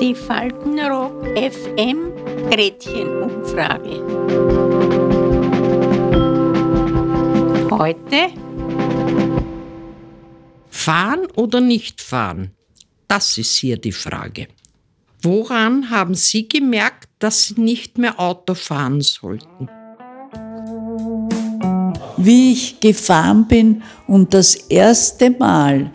Die Faltenrock FM Gretchenumfrage. Heute Fahren oder nicht fahren? Das ist hier die Frage. Woran haben Sie gemerkt, dass Sie nicht mehr Auto fahren sollten? Wie ich gefahren bin und das erste Mal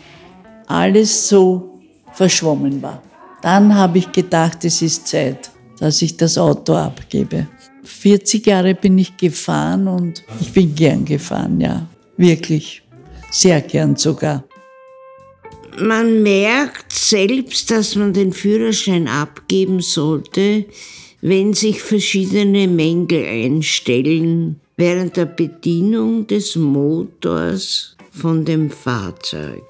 alles so verschwommen war. Dann habe ich gedacht, es ist Zeit, dass ich das Auto abgebe. 40 Jahre bin ich gefahren und ich bin gern gefahren, ja. Wirklich. Sehr gern sogar. Man merkt selbst, dass man den Führerschein abgeben sollte, wenn sich verschiedene Mängel einstellen während der Bedienung des Motors von dem Fahrzeug.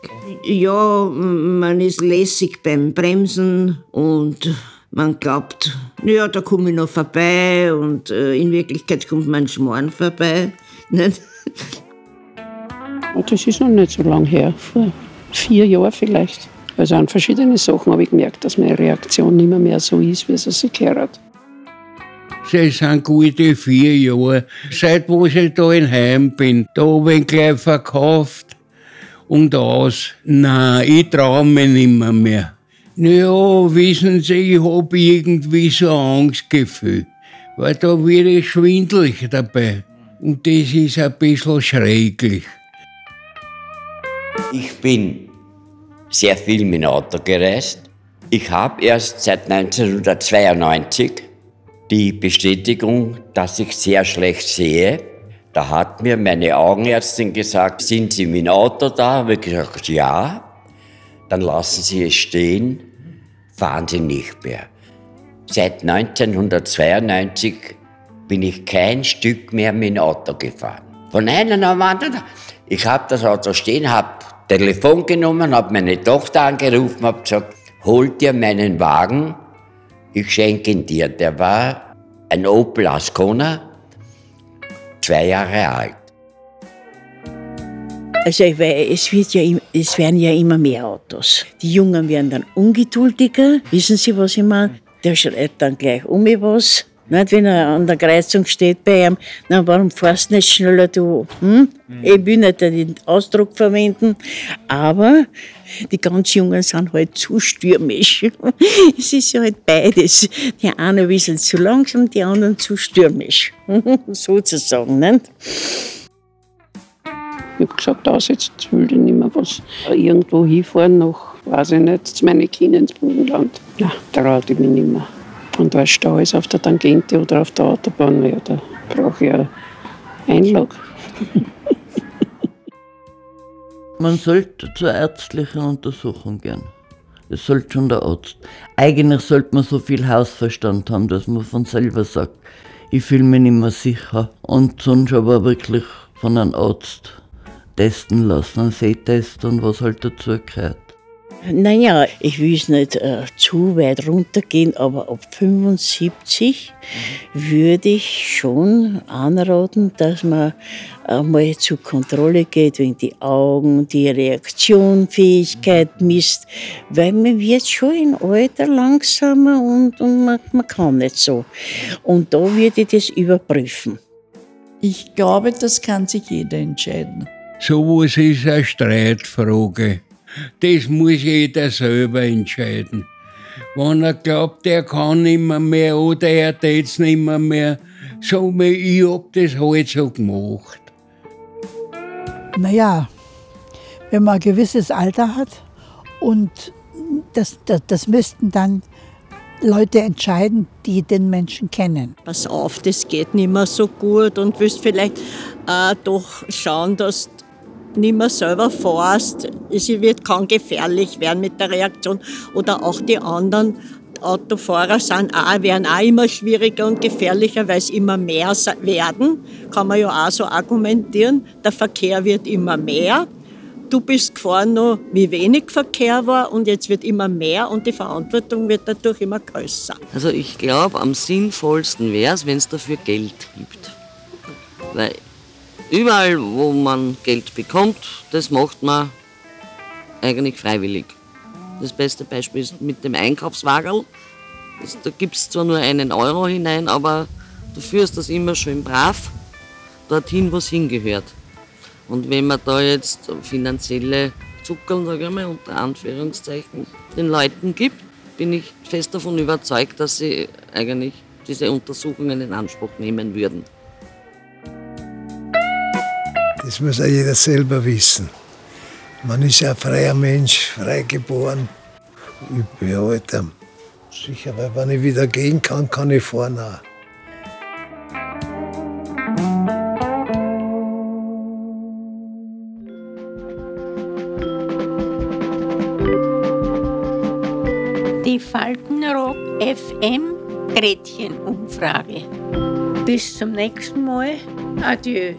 Ja, man ist lässig beim Bremsen und man glaubt, ja, da komme ich noch vorbei und äh, in Wirklichkeit kommt man Schmoren vorbei. Nicht? Das ist noch nicht so lange her, vor vier Jahren vielleicht. Also an verschiedene Sachen habe ich gemerkt, dass meine Reaktion nicht mehr, mehr so ist, wie sie sich gehört. Das sind gute vier Jahre. Seit wo ich da in Heim bin, da ich gleich verkauft und aus. Nein, ich traue mich nicht mehr. Naja, wissen Sie, ich habe irgendwie so ein Angstgefühl. Weil da wird ich schwindelig dabei. Und das ist ein bisschen schräglich. Ich bin sehr viel mit dem Auto gereist. Ich habe erst seit 1992 die Bestätigung, dass ich sehr schlecht sehe. Da hat mir meine Augenärztin gesagt, sind Sie mit dem Auto da? Habe ich gesagt, ja. Dann lassen Sie es stehen, fahren Sie nicht mehr. Seit 1992 bin ich kein Stück mehr mit dem Auto gefahren. Von einem am anderen. Ich habe das Auto stehen, habe Telefon genommen, habe meine Tochter angerufen, habe gesagt, hol dir meinen Wagen, ich schenke ihn dir. Der war ein Opel Ascona, zwei Jahre alt. Also es, wird ja, es werden ja immer mehr Autos. Die Jungen werden dann ungeduldiger. Wissen Sie, was ich meine? Der schreit dann gleich um was. Nicht, wenn er an der Kreuzung steht bei ihm, na, warum fährst du nicht schneller, du? Hm? Mhm. Ich will nicht den Ausdruck verwenden, aber die ganz Jungen sind halt zu stürmisch. es ist halt beides. Die einen ein bisschen zu langsam, die anderen zu stürmisch. Sozusagen, nicht? Ich habe gesagt, aus, jetzt will ich nicht mehr was. Irgendwo hinfahren, noch, weiß ich nicht, zu meinen Kindern ins Burgenland. Nein, da ich mich nicht mehr. Und weil Stau ist auf der Tangente oder auf der Autobahn, ja, da brauche ich eine Einlage. Man sollte zur ärztlichen Untersuchung gehen. Das sollte schon der Arzt. Eigentlich sollte man so viel Hausverstand haben, dass man von selber sagt, ich fühle mich nicht mehr sicher. Und sonst aber wirklich von einem Arzt testen lassen, einen Sehtest und was halt dazu gehört. Naja, ich will es nicht äh, zu weit runtergehen, aber ab 75 würde ich schon anraten, dass man einmal zur Kontrolle geht, wegen die Augen, die Reaktionfähigkeit misst, weil man wird schon im Alter langsamer und, und man, man kann nicht so. Und da würde ich das überprüfen. Ich glaube, das kann sich jeder entscheiden. So was ist eine Streitfrage. Das muss jeder selber entscheiden. Wenn er glaubt, er kann nicht mehr, oder er tät es nicht mehr, so mir, ich hab das halt so gemacht. Naja, wenn man ein gewisses Alter hat und das, das, das müssten dann Leute entscheiden, die den Menschen kennen. Pass auf, das geht nicht mehr so gut und willst vielleicht äh, doch schauen, dass nicht mehr selber fährst. Es wird, kann gefährlich werden mit der Reaktion. Oder auch die anderen Autofahrer sind auch, werden auch immer schwieriger und gefährlicher, weil es immer mehr werden. Kann man ja auch so argumentieren. Der Verkehr wird immer mehr. Du bist gefahren noch, wie wenig Verkehr war und jetzt wird immer mehr und die Verantwortung wird dadurch immer größer. Also ich glaube, am sinnvollsten wäre es, wenn es dafür Geld gibt. Weil Überall, wo man Geld bekommt, das macht man eigentlich freiwillig. Das beste Beispiel ist mit dem Einkaufswagen. Da gibt es zwar nur einen Euro hinein, aber du führst das immer schön brav dorthin, wo es hingehört. Und wenn man da jetzt finanzielle Zuckeln, sage ich mal, unter Anführungszeichen, den Leuten gibt, bin ich fest davon überzeugt, dass sie eigentlich diese Untersuchungen in Anspruch nehmen würden. Das muss auch jeder selber wissen. Man ist ja ein freier Mensch, frei geboren. Ich bin halt sicher, weil wenn ich wieder gehen kann, kann ich fahren auch. Die Faltenrock FM Gretchenumfrage. Bis zum nächsten Mal. Adieu.